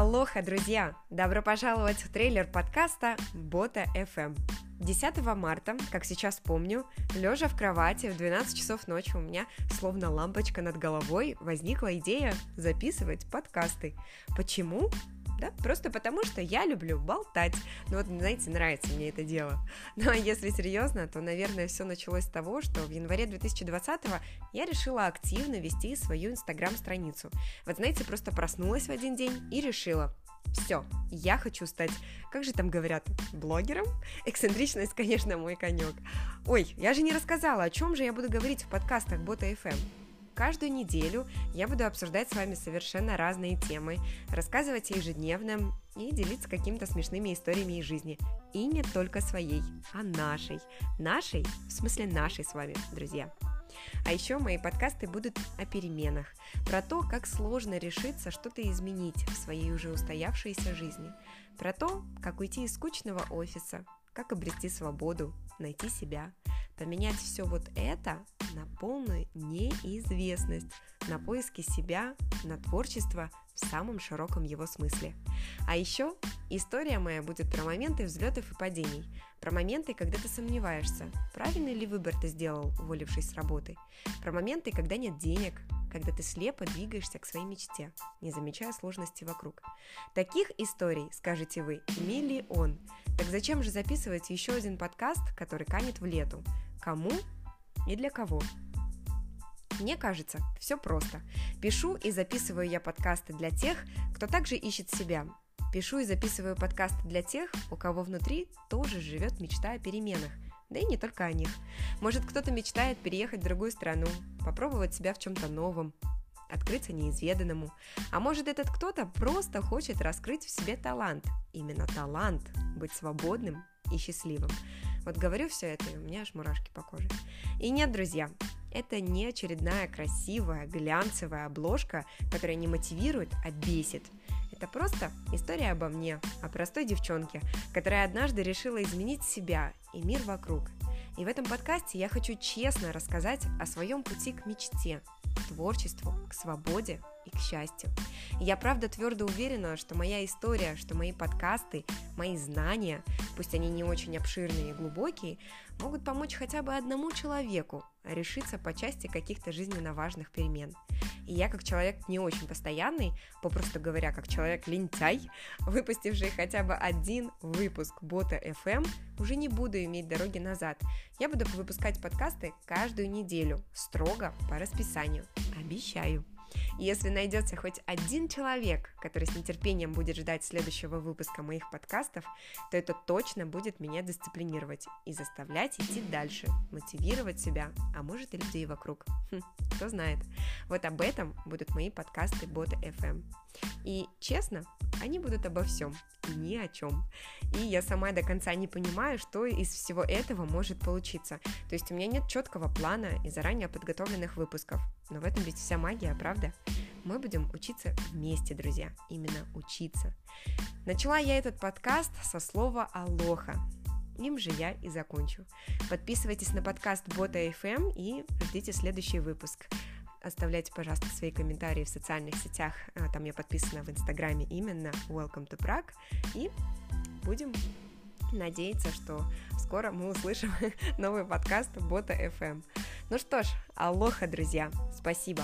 Алоха, друзья! Добро пожаловать в трейлер подкаста Бота FM. 10 марта, как сейчас помню, лежа в кровати в 12 часов ночи у меня, словно лампочка над головой, возникла идея записывать подкасты. Почему? Да, просто потому что я люблю болтать. Ну вот, знаете, нравится мне это дело. Ну а если серьезно, то, наверное, все началось с того, что в январе 2020 я решила активно вести свою инстаграм-страницу. Вот, знаете, просто проснулась в один день и решила, все, я хочу стать, как же там говорят, блогером? Эксцентричность, конечно, мой конек. Ой, я же не рассказала, о чем же я буду говорить в подкастах Бота FM. Каждую неделю я буду обсуждать с вами совершенно разные темы, рассказывать о ежедневном и делиться какими-то смешными историями из жизни. И не только своей, а нашей. Нашей, в смысле нашей с вами, друзья. А еще мои подкасты будут о переменах, про то, как сложно решиться что-то изменить в своей уже устоявшейся жизни, про то, как уйти из скучного офиса, как обрести свободу, найти себя, поменять все вот это на полную неизвестность, на поиски себя, на творчество в самом широком его смысле. А еще история моя будет про моменты взлетов и падений, про моменты, когда ты сомневаешься, правильный ли выбор ты сделал, уволившись с работы, про моменты, когда нет денег, когда ты слепо двигаешься к своей мечте, не замечая сложности вокруг. Таких историй, скажете вы, миллион. Так зачем же записывать еще один подкаст, который канет в лету? Кому и для кого? Мне кажется, все просто. Пишу и записываю я подкасты для тех, кто также ищет себя. Пишу и записываю подкасты для тех, у кого внутри тоже живет мечта о переменах – да и не только о них. Может, кто-то мечтает переехать в другую страну, попробовать себя в чем-то новом, открыться неизведанному. А может, этот кто-то просто хочет раскрыть в себе талант. Именно талант быть свободным и счастливым. Вот говорю все это, и у меня аж мурашки по коже. И нет, друзья, это не очередная красивая, глянцевая обложка, которая не мотивирует, а бесит. Это просто история обо мне, о простой девчонке, которая однажды решила изменить себя и мир вокруг. И в этом подкасте я хочу честно рассказать о своем пути к мечте, к творчеству, к свободе и к счастью. я правда твердо уверена, что моя история, что мои подкасты, мои знания, пусть они не очень обширные и глубокие, могут помочь хотя бы одному человеку решиться по части каких-то жизненно важных перемен. И я, как человек не очень постоянный, попросту говоря, как человек лентяй, выпустивший хотя бы один выпуск бота FM, уже не буду иметь дороги назад. Я буду выпускать подкасты каждую неделю, строго по расписанию. Обещаю. Если найдется хоть один человек, который с нетерпением будет ждать следующего выпуска моих подкастов, то это точно будет меня дисциплинировать и заставлять идти дальше, мотивировать себя, а может и людей вокруг. Хм, кто знает. Вот об этом будут мои подкасты Бота FM. И честно, они будут обо всем и ни о чем. И я сама до конца не понимаю, что из всего этого может получиться. То есть у меня нет четкого плана и заранее подготовленных выпусков. Но в этом ведь вся магия, правда? Мы будем учиться вместе, друзья. Именно учиться. Начала я этот подкаст со слова «алоха». Им же я и закончу. Подписывайтесь на подкаст Бота FM и ждите следующий выпуск. Оставляйте, пожалуйста, свои комментарии в социальных сетях. А, там я подписана в Инстаграме именно Welcome to Prague. И будем надеяться, что скоро мы услышим новый подкаст Бота FM. Ну что ж, алоха, друзья, спасибо.